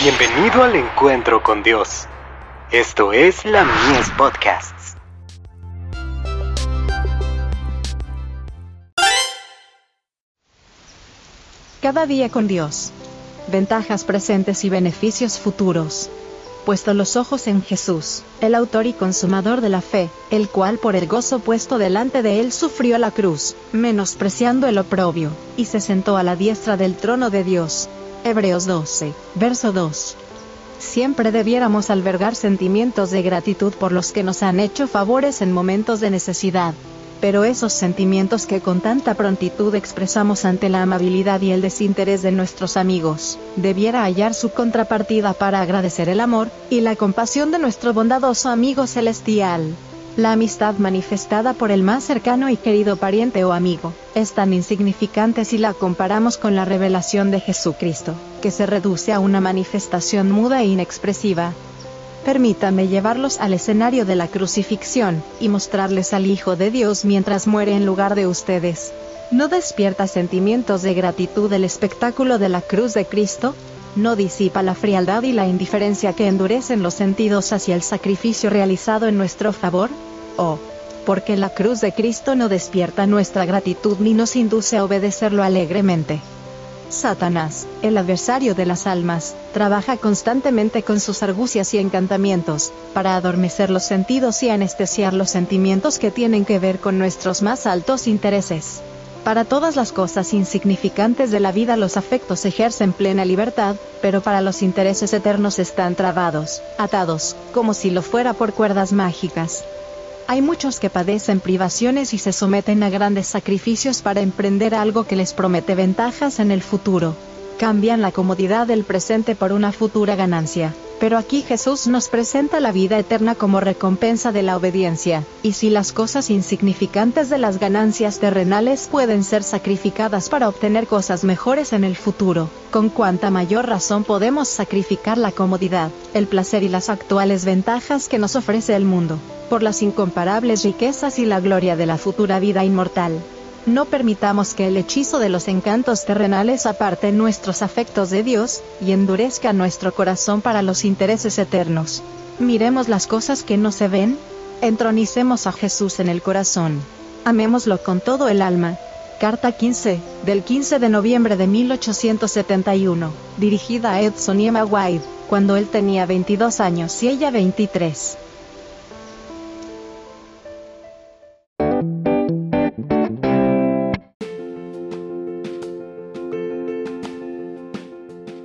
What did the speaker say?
Bienvenido al encuentro con Dios. Esto es la Mies Podcasts. Cada día con Dios. Ventajas presentes y beneficios futuros. Puesto los ojos en Jesús, el autor y consumador de la fe, el cual por el gozo puesto delante de él sufrió la cruz, menospreciando el oprobio, y se sentó a la diestra del trono de Dios. Hebreos 12, verso 2. Siempre debiéramos albergar sentimientos de gratitud por los que nos han hecho favores en momentos de necesidad. Pero esos sentimientos que con tanta prontitud expresamos ante la amabilidad y el desinterés de nuestros amigos, debiera hallar su contrapartida para agradecer el amor y la compasión de nuestro bondadoso amigo celestial. La amistad manifestada por el más cercano y querido pariente o amigo, es tan insignificante si la comparamos con la revelación de Jesucristo, que se reduce a una manifestación muda e inexpresiva. Permítame llevarlos al escenario de la crucifixión, y mostrarles al Hijo de Dios mientras muere en lugar de ustedes. ¿No despierta sentimientos de gratitud el espectáculo de la cruz de Cristo? ¿No disipa la frialdad y la indiferencia que endurecen los sentidos hacia el sacrificio realizado en nuestro favor? Oh, porque la cruz de Cristo no despierta nuestra gratitud ni nos induce a obedecerlo alegremente. Satanás, el adversario de las almas, trabaja constantemente con sus argucias y encantamientos, para adormecer los sentidos y anestesiar los sentimientos que tienen que ver con nuestros más altos intereses. Para todas las cosas insignificantes de la vida los afectos ejercen plena libertad, pero para los intereses eternos están trabados, atados, como si lo fuera por cuerdas mágicas. Hay muchos que padecen privaciones y se someten a grandes sacrificios para emprender algo que les promete ventajas en el futuro. Cambian la comodidad del presente por una futura ganancia. Pero aquí Jesús nos presenta la vida eterna como recompensa de la obediencia, y si las cosas insignificantes de las ganancias terrenales pueden ser sacrificadas para obtener cosas mejores en el futuro, con cuánta mayor razón podemos sacrificar la comodidad, el placer y las actuales ventajas que nos ofrece el mundo, por las incomparables riquezas y la gloria de la futura vida inmortal. No permitamos que el hechizo de los encantos terrenales aparte nuestros afectos de Dios, y endurezca nuestro corazón para los intereses eternos. Miremos las cosas que no se ven, entronicemos a Jesús en el corazón. Amémoslo con todo el alma. Carta 15, del 15 de noviembre de 1871, dirigida a Edson y Emma White, cuando él tenía 22 años y ella 23.